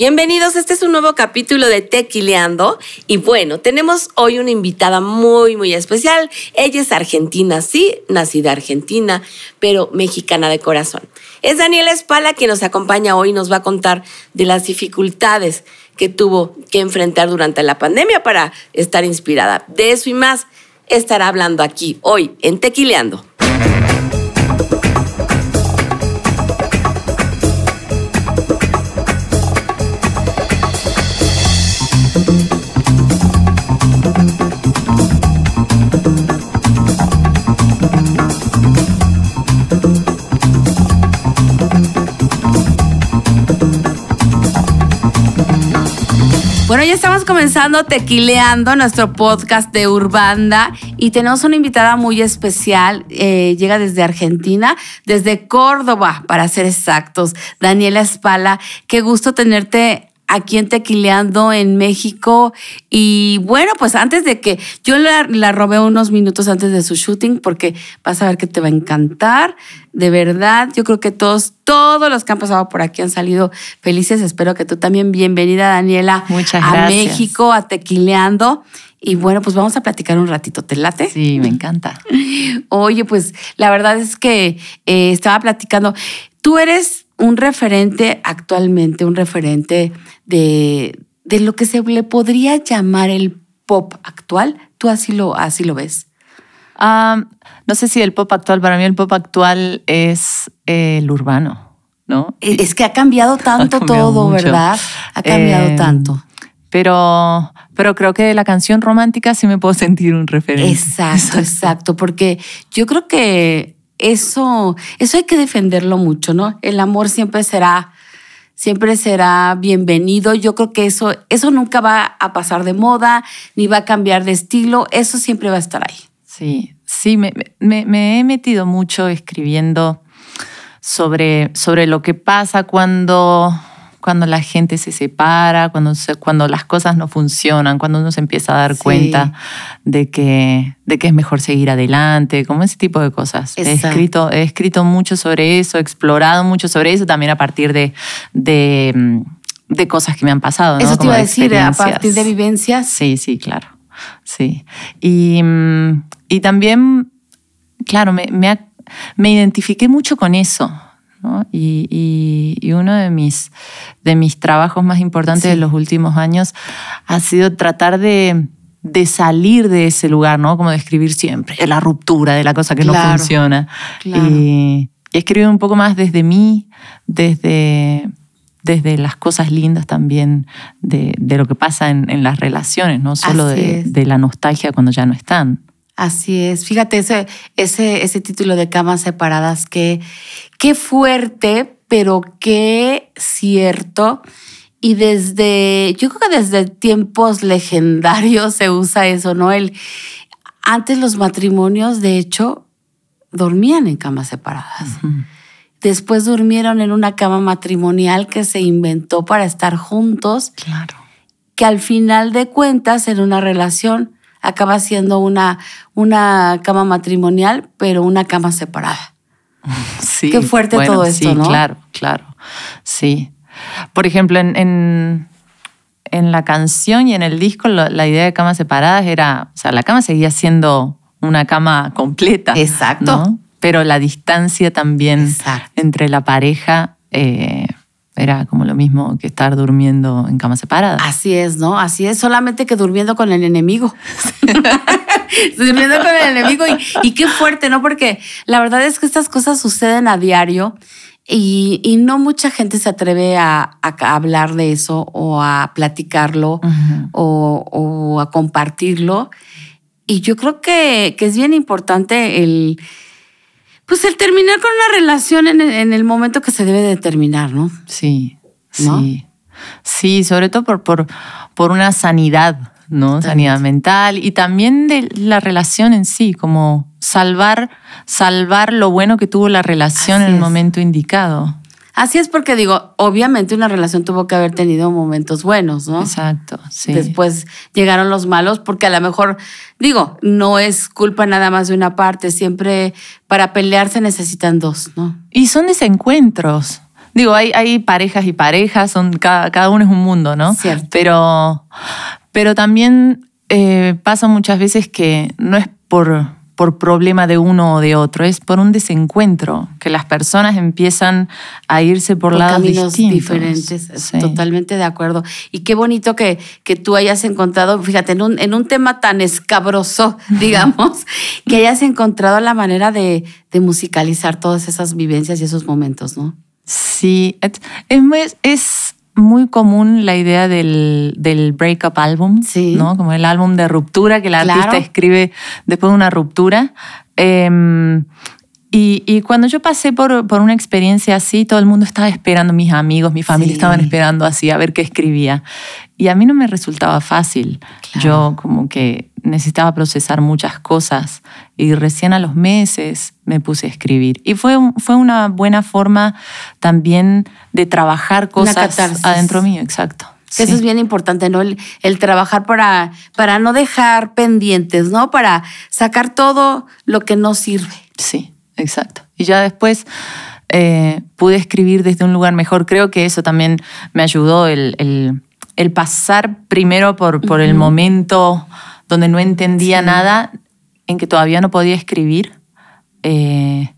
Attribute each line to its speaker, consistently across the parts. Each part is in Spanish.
Speaker 1: Bienvenidos, este es un nuevo capítulo de Tequileando y bueno, tenemos hoy una invitada muy, muy especial. Ella es argentina, sí, nacida argentina, pero mexicana de corazón. Es Daniela Espala quien nos acompaña hoy y nos va a contar de las dificultades que tuvo que enfrentar durante la pandemia para estar inspirada. De eso y más estará hablando aquí hoy en Tequileando. Comenzando tequileando nuestro podcast de Urbanda y tenemos una invitada muy especial. Eh, llega desde Argentina, desde Córdoba, para ser exactos. Daniela Espala, qué gusto tenerte aquí en Tequileando en México. Y bueno, pues antes de que yo la, robé unos minutos antes de su shooting porque vas a ver que te va a encantar. De verdad, yo creo que todos, todos los que han pasado por aquí han salido felices. Espero que tú también. Bienvenida, Daniela,
Speaker 2: Muchas
Speaker 1: a México, a Tequileando. Y bueno, pues vamos a platicar un ratito. ¿Te late?
Speaker 2: Sí, me encanta.
Speaker 1: Oye, pues la verdad es que eh, estaba platicando. Tú eres un referente actualmente, un referente de, lo que se le podría llamar el pop actual. ¿Tú así lo, así lo ves?
Speaker 2: no sé si el pop actual, para mí el pop actual es el urbano, ¿no?
Speaker 1: Es que ha cambiado tanto todo, ¿verdad? Ha cambiado em, tanto.
Speaker 2: Pero, pero creo que de la canción romántica sí me puedo sentir un referente.
Speaker 1: exacto, exacto porque yo creo que eso, eso hay que defenderlo mucho, ¿no? El amor siempre será, siempre será bienvenido. Yo creo que eso, eso nunca va a pasar de moda, ni va a cambiar de estilo. Eso siempre va a estar ahí.
Speaker 2: Sí, sí, me, he metido mucho escribiendo sobre, sobre lo que pasa cuando cuando la gente se separa, cuando, cuando las cosas no funcionan, cuando uno se empieza a dar cuenta de que, de que es mejor seguir adelante, como ese tipo de cosas. He escrito, he escrito mucho sobre eso, he explorado mucho sobre eso, también a partir de, de, mm, cosas que me han pasado.
Speaker 1: Eso te iba a decir, a partir de vivencias.
Speaker 2: Sí, sí, claro. Sí. Y, mm, y también, claro, me, me, me identifiqué mucho con eso y, uno de mis, de mis trabajos más importantes de los últimos años ha sido tratar de, salir de ese lugar, ¿no? Como de escribir siempre, de la ruptura, de la cosa que no funciona. Y, escribir un poco más desde mí, desde, desde las cosas lindas también de, lo que pasa en, las relaciones, no solo de, de, la nostalgia cuando ya no están.
Speaker 1: Así es. Fíjate, ese, ese, ese título de camas separadas, que, qué fuerte, pero qué cierto. Y desde, yo creo que desde tiempos legendarios se usa eso, ¿no? El, antes los matrimonios, de hecho, dormían en camas separadas. Después durmieron en una cama matrimonial que se inventó para estar juntos.
Speaker 2: Claro.
Speaker 1: Que al final de cuentas, en una relación, acaba siendo una, una cama matrimonial, pero una cama separada.
Speaker 2: Sí.
Speaker 1: Qué fuerte todo esto,
Speaker 2: sí, Claro, claro. Sí. Por ejemplo, en, en, la canción y en el disco, la idea de camas separadas era, o sea, la cama seguía siendo una cama completa.
Speaker 1: Exacto.
Speaker 2: Pero la distancia también entre la pareja eh, era como lo mismo que estar durmiendo en cama separada.
Speaker 1: Así es, ¿no? Así es, solamente que durmiendo con el enemigo. durmiendo con el enemigo y, qué fuerte, ¿no? Porque la verdad es que estas cosas suceden a diario y, no mucha gente se atreve a, hablar de eso o a platicarlo o, a compartirlo. Y yo creo que, que es bien importante el pues el terminar con una relación en el, momento que se debe de terminar, ¿no?
Speaker 2: Sí, sí. Sí, sobre todo por, por, por una sanidad, ¿no? Sanidad mental y también de la relación en sí, como salvar, salvar lo bueno que tuvo la relación en el momento indicado.
Speaker 1: Así es porque digo, obviamente una relación tuvo que haber tenido momentos buenos, ¿no?
Speaker 2: Exacto, sí.
Speaker 1: Después llegaron los malos porque a lo mejor, digo, no es culpa nada más de una parte, siempre para pelear se necesitan dos, ¿no?
Speaker 2: Y son desencuentros. Digo, hay, hay parejas y parejas, son, cada, cada uno es un mundo, ¿no?
Speaker 1: Cierto.
Speaker 2: Pero, pero también eh, pasa muchas veces que no es por, por problema de uno o de otro, es por un desencuentro, que las personas empiezan a irse por,
Speaker 1: por
Speaker 2: lados
Speaker 1: caminos
Speaker 2: distintos.
Speaker 1: diferentes.
Speaker 2: Sí.
Speaker 1: Totalmente de acuerdo. Y qué bonito que, que tú hayas encontrado, fíjate, en un, en un tema tan escabroso, digamos, que hayas encontrado la manera de, de musicalizar todas esas vivencias y esos momentos, ¿no?
Speaker 2: Sí, es, es muy, común la idea del, del breakup album,
Speaker 1: Sí.
Speaker 2: ¿no? Como el álbum de ruptura que el
Speaker 1: Claro.
Speaker 2: artista escribe después de una ruptura. Em, y, y cuando yo pasé por, por una experiencia así, todo el mundo estaba esperando, mis amigos, mi familia
Speaker 1: Sí.
Speaker 2: estaban esperando así a ver qué escribía. Y a mí no me resultaba fácil.
Speaker 1: Claro.
Speaker 2: Yo como que necesitaba procesar muchas cosas y recién a los meses me puse a escribir. Y fue, fue una buena forma también de trabajar cosas adentro mío, exacto.
Speaker 1: Que eso
Speaker 2: Sí.
Speaker 1: es bien importante, ¿no? El, el trabajar para, para no dejar pendientes, ¿no? Para sacar todo lo que no sirve.
Speaker 2: Sí, exacto. Y ya después eh, pude escribir desde un lugar mejor. Creo que eso también me ayudó, el, el- el pasar primero por, por el momento donde no entendía nada, en que todavía no podía escribir. eh,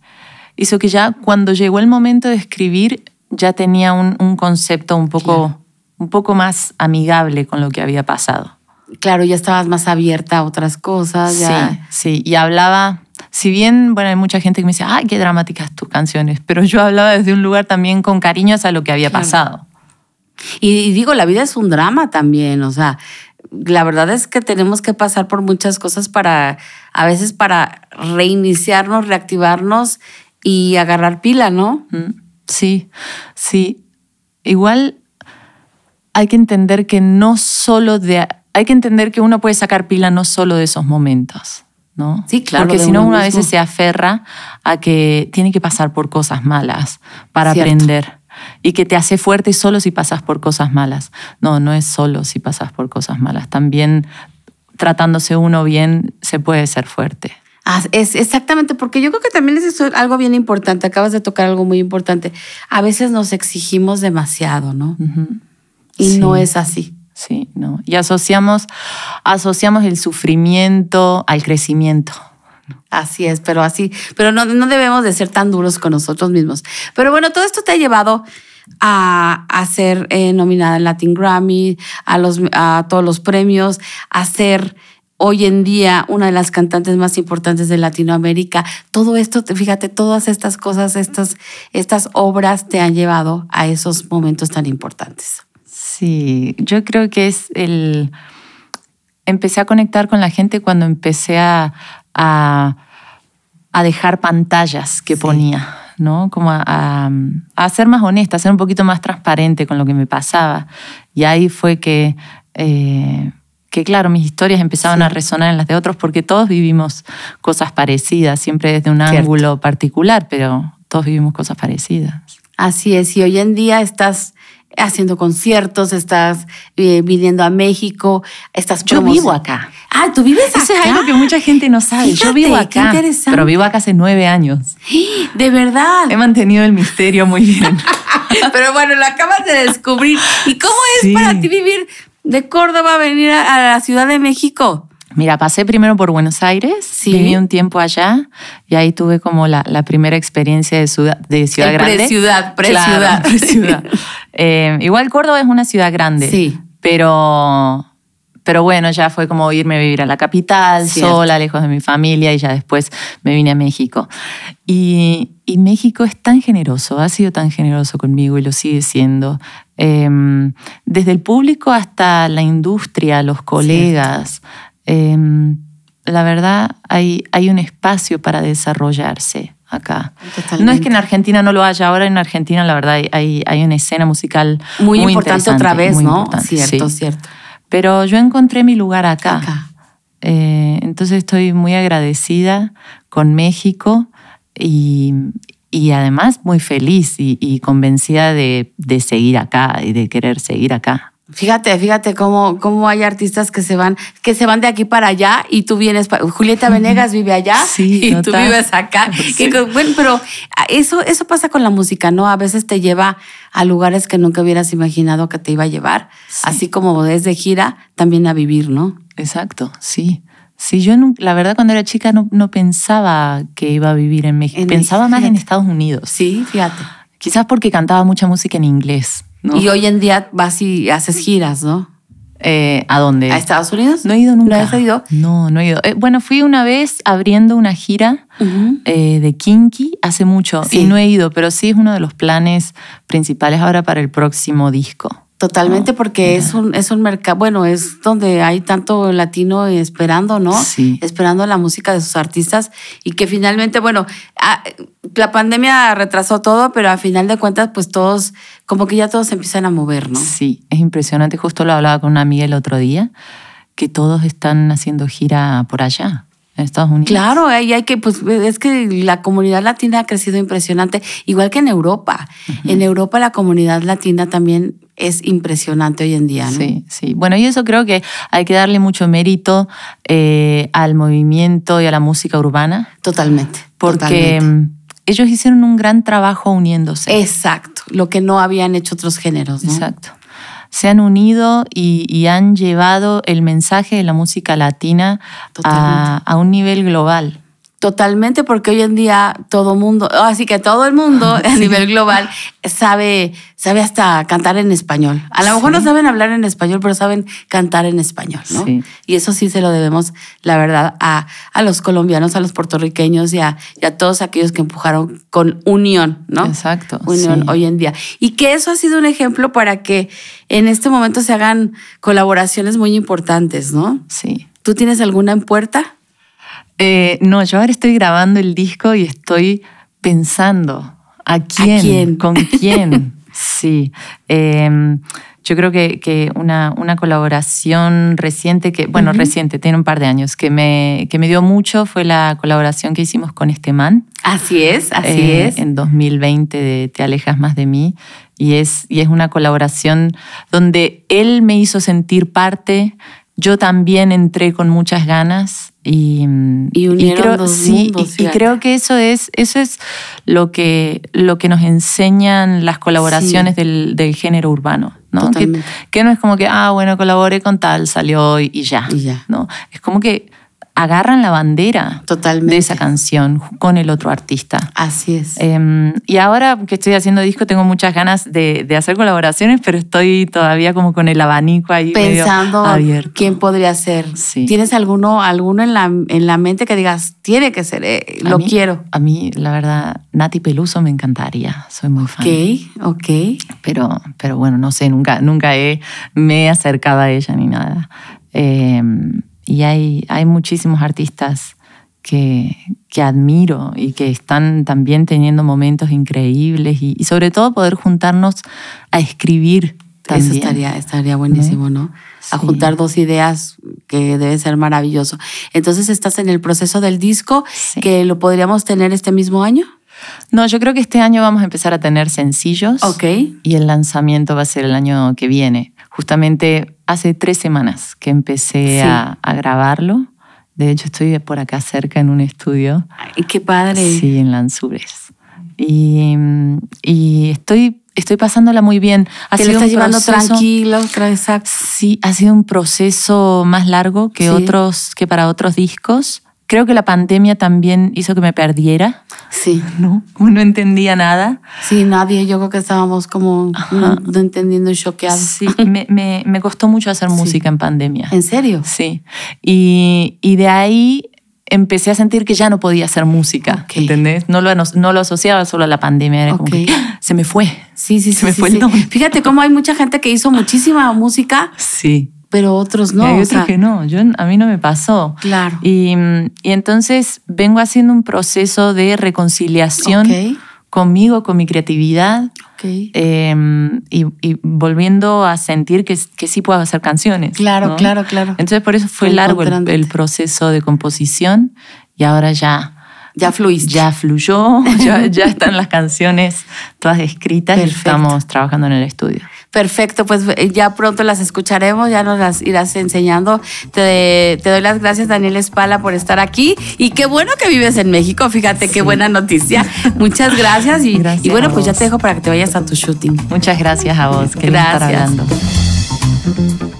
Speaker 2: hizo que ya cuando llegó el momento de escribir ya tenía un, un concepto un poco,
Speaker 1: Claro.
Speaker 2: un poco más amigable con lo que había pasado.
Speaker 1: Claro, ya estabas más abierta a otras cosas. Ya.
Speaker 2: Sí, sí. Y hablaba, si bien, bueno, hay mucha gente que me dice, ay, qué dramáticas tus canciones, pero yo hablaba desde un lugar también con cariño hacia lo que había
Speaker 1: Claro.
Speaker 2: pasado.
Speaker 1: Y, y digo, la vida es un drama también, o sea, la verdad es que tenemos que pasar por muchas cosas para, a veces para reiniciarnos, reactivarnos y agarrar pila, ¿no?
Speaker 2: Mm, Sí, sí. Igual hay que entender que no solo de... Hay que entender que uno puede sacar pila no solo de esos momentos, ¿no?
Speaker 1: Sí, claro,
Speaker 2: Porque si no,
Speaker 1: uno
Speaker 2: a veces se aferra a que tiene que pasar por cosas malas para
Speaker 1: Cierto.
Speaker 2: aprender. Y que te hace fuerte solo si pasas por cosas malas. No, no es solo si pasas por cosas malas. También tratándose uno bien se puede ser fuerte.
Speaker 1: Ah, es exactamente, porque yo creo que también es eso algo bien importante. Acabas de tocar algo muy importante. A veces nos exigimos demasiado, ¿no? Y
Speaker 2: Sí.
Speaker 1: no es así.
Speaker 2: Sí, no. Y asociamos, asociamos el sufrimiento al crecimiento.
Speaker 1: Así es, pero así, pero no, no debemos de ser tan duros con nosotros mismos. Pero bueno, todo esto te ha llevado a, a ser eh, nominada en Latin Grammy, a, los, a todos los premios, a ser hoy en día una de las cantantes más importantes de Latinoamérica. Todo esto, te- fíjate, todas estas cosas, estas, estas obras te han llevado a esos momentos tan importantes.
Speaker 2: Sí, yo creo que es el... Empecé a conectar con la gente cuando empecé a, a, a dejar pantallas que
Speaker 1: Sí.
Speaker 2: ponía, ¿no? Como a, a- a ser más honesta, a ser un poquito más transparente con lo que me pasaba. Y ahí fue que, eh, que claro, mis historias empezaban
Speaker 1: Sí.
Speaker 2: a resonar en las de otros porque todos vivimos cosas parecidas, siempre desde un
Speaker 1: Cierto.
Speaker 2: ángulo particular, pero todos vivimos cosas parecidas.
Speaker 1: Así es, y hoy en día estás haciendo conciertos, estás eh, viniendo a México, estás
Speaker 2: Yo vivo acá.
Speaker 1: Ah, tú vives acá.
Speaker 2: Eso es algo que mucha gente no sabe. Yo vivo
Speaker 1: qué
Speaker 2: acá,
Speaker 1: interesante.
Speaker 2: pero vivo acá hace nueve años.
Speaker 1: De verdad.
Speaker 2: He mantenido el misterio muy bien.
Speaker 1: Pero bueno, lo acabas de descubrir. ¿Y cómo es
Speaker 2: Sí.
Speaker 1: para ti vivir de Córdoba a venir a, a la Ciudad de México?
Speaker 2: Mira, pasé primero por Buenos Aires,
Speaker 1: Sí.
Speaker 2: viví un tiempo allá y ahí tuve como la, la primera experiencia de ciudad, de ciudad
Speaker 1: El
Speaker 2: grande.
Speaker 1: preciudad, preciudad.
Speaker 2: Claro, preciudad. Eh, igual Córdoba es una ciudad grande,
Speaker 1: Sí.
Speaker 2: pero, pero bueno, ya fue como irme a vivir a la capital,
Speaker 1: Cierto.
Speaker 2: sola, lejos de mi familia y ya después me vine a México. Y, y México es tan generoso, ha sido tan generoso conmigo y lo sigue siendo. Eh, desde el público hasta la industria, los colegas. Eh, la verdad, hay, hay un espacio para desarrollarse acá.
Speaker 1: Totalmente.
Speaker 2: No es que en Argentina no lo haya, ahora en Argentina la verdad hay, hay, una escena musical
Speaker 1: Muy,
Speaker 2: muy,
Speaker 1: importante otra vez,
Speaker 2: muy
Speaker 1: ¿no? Cierto,
Speaker 2: sí.
Speaker 1: cierto.
Speaker 2: Pero yo encontré mi lugar acá.
Speaker 1: Acá.
Speaker 2: Eh, entonces estoy muy agradecida con México y, y además muy feliz y, y convencida de, de seguir acá y de querer seguir acá.
Speaker 1: Fíjate, fíjate cómo, cómo hay artistas que se van, que se van de aquí para allá y tú vienes. Julieta Venegas vive allá
Speaker 2: Sí,
Speaker 1: y tú vives acá.
Speaker 2: Sí.
Speaker 1: Que co- bueno, pero eso, eso pasa con la música, ¿no? A veces te lleva a lugares que nunca hubieras imaginado que te iba a llevar.
Speaker 2: Sí.
Speaker 1: Así como es de gira, también a vivir, ¿no?
Speaker 2: Exacto, sí. Sí, yo la verdad cuando era chica no, no pensaba que iba a vivir en México.
Speaker 1: En
Speaker 2: pensaba
Speaker 1: México,
Speaker 2: más en. Estados Unidos.
Speaker 1: Sí, fíjate.
Speaker 2: Quizás porque cantaba mucha música en inglés. ¿No?
Speaker 1: Y hoy en día vas y haces giras, ¿no?
Speaker 2: Eh, ¿A dónde?
Speaker 1: ¿A Estados Unidos?
Speaker 2: No he ido nunca.
Speaker 1: ¿No has ido?
Speaker 2: No, no he ido. Eh, bueno, fui una vez abriendo una gira eh, de Kinky hace mucho
Speaker 1: Sí.
Speaker 2: y no he ido, pero sí es uno de los planes principales ahora para el próximo disco.
Speaker 1: Totalmente, porque es un, es un mercado, bueno, es donde hay tanto latino esperando, ¿no?
Speaker 2: Sí.
Speaker 1: Esperando la música de sus artistas y que finalmente, bueno, ah, la pandemia retrasó todo, pero a final de cuentas, pues todos, como que ya todos se empiezan a mover, ¿no?
Speaker 2: Sí, es impresionante. Justo lo hablaba con una amiga el otro día, que todos están haciendo gira por allá, en Estados Unidos.
Speaker 1: Claro, ahí hay que, pues es que la comunidad latina ha crecido impresionante, igual que en Europa. En Europa la comunidad latina también es impresionante hoy en día, ¿no?
Speaker 2: Sí, sí. Bueno, y eso creo que hay que darle mucho mérito eh, al movimiento y a la música urbana,
Speaker 1: Totalmente.
Speaker 2: porque
Speaker 1: totalmente.
Speaker 2: ellos hicieron un gran trabajo uniéndose.
Speaker 1: Exacto, lo que no habían hecho otros géneros, ¿no?
Speaker 2: Exacto. Se han unido y, y han llevado el mensaje de la música latina a un nivel global.
Speaker 1: Totalmente, porque hoy en día todo mundo, así que todo el mundo a nivel global sabe, sabe hasta cantar en español. A lo mejor no saben hablar en español, pero saben cantar en español, ¿no?
Speaker 2: Sí.
Speaker 1: Y eso sí se lo debemos, la verdad, a, a los colombianos, a los puertorriqueños y a, y a todos aquellos que empujaron con unión, ¿no?
Speaker 2: Exacto,
Speaker 1: Unión hoy en día. Y que eso ha sido un ejemplo para que en este momento se hagan colaboraciones muy importantes, ¿no?
Speaker 2: Sí.
Speaker 1: ¿Tú tienes alguna en puerta?
Speaker 2: Eh, no, yo ahora estoy grabando el disco y estoy pensando a quién,
Speaker 1: quién?
Speaker 2: con quién. sí. Eh, yo creo que, que una, una colaboración reciente, que, bueno, reciente, tiene un par de años, que me, que me dio mucho fue la colaboración que hicimos con este man.
Speaker 1: Así es, así
Speaker 2: eh,
Speaker 1: es.
Speaker 2: En 2020 de Te alejas más de mí. Y es, y es una colaboración donde él me hizo sentir parte, yo también entré con muchas ganas y,
Speaker 1: Y unieron
Speaker 2: creo,
Speaker 1: dos
Speaker 2: sí,
Speaker 1: mundos,
Speaker 2: y- y, creo que eso es, eso es lo, que, lo que nos enseñan las colaboraciones del, del género urbano. ¿no? Que, que no es como que, ah, bueno, colaboré con tal, salió y, y ya.
Speaker 1: Y ya.
Speaker 2: ¿no? Es como que agarran la bandera
Speaker 1: Totalmente.
Speaker 2: de esa canción con el otro artista.
Speaker 1: Así es.
Speaker 2: Eh, y ahora que estoy haciendo disco tengo muchas ganas de, de hacer colaboraciones, pero estoy todavía como con el abanico ahí medio
Speaker 1: Pensando
Speaker 2: abierto.
Speaker 1: quién podría ser.
Speaker 2: Sí.
Speaker 1: ¿Tienes alguno, alguno en, la, en la mente que digas, tiene que ser, eh, lo
Speaker 2: mí-
Speaker 1: quiero?
Speaker 2: A mí, la verdad, Nati Peluso me encantaría. Soy muy fan.
Speaker 1: Ok, ok.
Speaker 2: Pero, pero bueno, no sé, nunca, nunca he, me he acercado a ella ni nada. Eh, y hay, hay muchísimos artistas que, que admiro y que están también teniendo momentos increíbles y, y sobre todo poder juntarnos a escribir. También.
Speaker 1: Eso estaría, estaría buenísimo, ¿no? A
Speaker 2: Sí.
Speaker 1: juntar dos ideas que debe ser maravilloso. Entonces, ¿estás en el proceso del disco
Speaker 2: Sí.
Speaker 1: que lo podríamos tener este mismo año?
Speaker 2: No, yo creo que este año vamos a empezar a tener sencillos.
Speaker 1: Ok.
Speaker 2: Y el lanzamiento va a ser el año que viene. Justamente hace tres semanas que empecé
Speaker 1: Sí.
Speaker 2: a, a grabarlo. De hecho, estoy por acá cerca en un estudio.
Speaker 1: Ay, qué padre.
Speaker 2: Sí, en Lanzures. Y, y estoy, estoy pasándola muy bien. Ha
Speaker 1: Te lo
Speaker 2: sido
Speaker 1: estás llevando
Speaker 2: proceso-
Speaker 1: tranquilo, tra- exacto.
Speaker 2: Sí, ha sido un proceso más largo que,
Speaker 1: Sí.
Speaker 2: otros, que para otros discos. Creo que la pandemia también hizo que me perdiera,
Speaker 1: Sí.
Speaker 2: ¿no? Como no entendía nada.
Speaker 1: Sí, nadie, yo creo que estábamos como no, no entendiendo y choqueados.
Speaker 2: Sí, me, me- me costó mucho hacer
Speaker 1: Sí.
Speaker 2: música en pandemia.
Speaker 1: ¿En serio?
Speaker 2: Sí. Y, y de ahí empecé a sentir que ya no podía hacer música,
Speaker 1: Ok.
Speaker 2: ¿entendés? No lo, no lo asociaba solo a la pandemia, era como
Speaker 1: Ok.
Speaker 2: que se me fue.
Speaker 1: Sí, sí,
Speaker 2: Se
Speaker 1: sí.
Speaker 2: me
Speaker 1: sí,
Speaker 2: fue el
Speaker 1: sí.
Speaker 2: don.
Speaker 1: Fíjate cómo hay mucha gente que hizo muchísima música,
Speaker 2: Sí.
Speaker 1: Pero otros no.
Speaker 2: y hay
Speaker 1: o
Speaker 2: otros
Speaker 1: sea,
Speaker 2: que no, yo, a mí no me pasó.
Speaker 1: Claro.
Speaker 2: Y, y entonces vengo haciendo un proceso de reconciliación
Speaker 1: Ok.
Speaker 2: conmigo, con mi creatividad.
Speaker 1: Ok.
Speaker 2: eh, y, y volviendo a sentir que, que sí puedo hacer canciones.
Speaker 1: Claro,
Speaker 2: ¿no?
Speaker 1: claro, claro.
Speaker 2: Entonces por eso fue largo el, el proceso de composición y ahora ya,
Speaker 1: Ya fluiste.
Speaker 2: ya fluyó, ya, ya están las canciones todas escritas y
Speaker 1: Perfecto.
Speaker 2: estamos trabajando en el estudio.
Speaker 1: Perfecto, pues eh, ya pronto las escucharemos, ya nos las irás enseñando. Te, te doy las gracias, Daniel Espala, por estar aquí. Y qué bueno que vives en México, fíjate qué buena noticia. Muchas gracias. Y,
Speaker 2: Gracias
Speaker 1: y bueno, pues ya te dejo para que te vayas a tu shooting.
Speaker 2: Muchas gracias a vos. Qué lindo estar
Speaker 1: Gracias.
Speaker 2: hablando.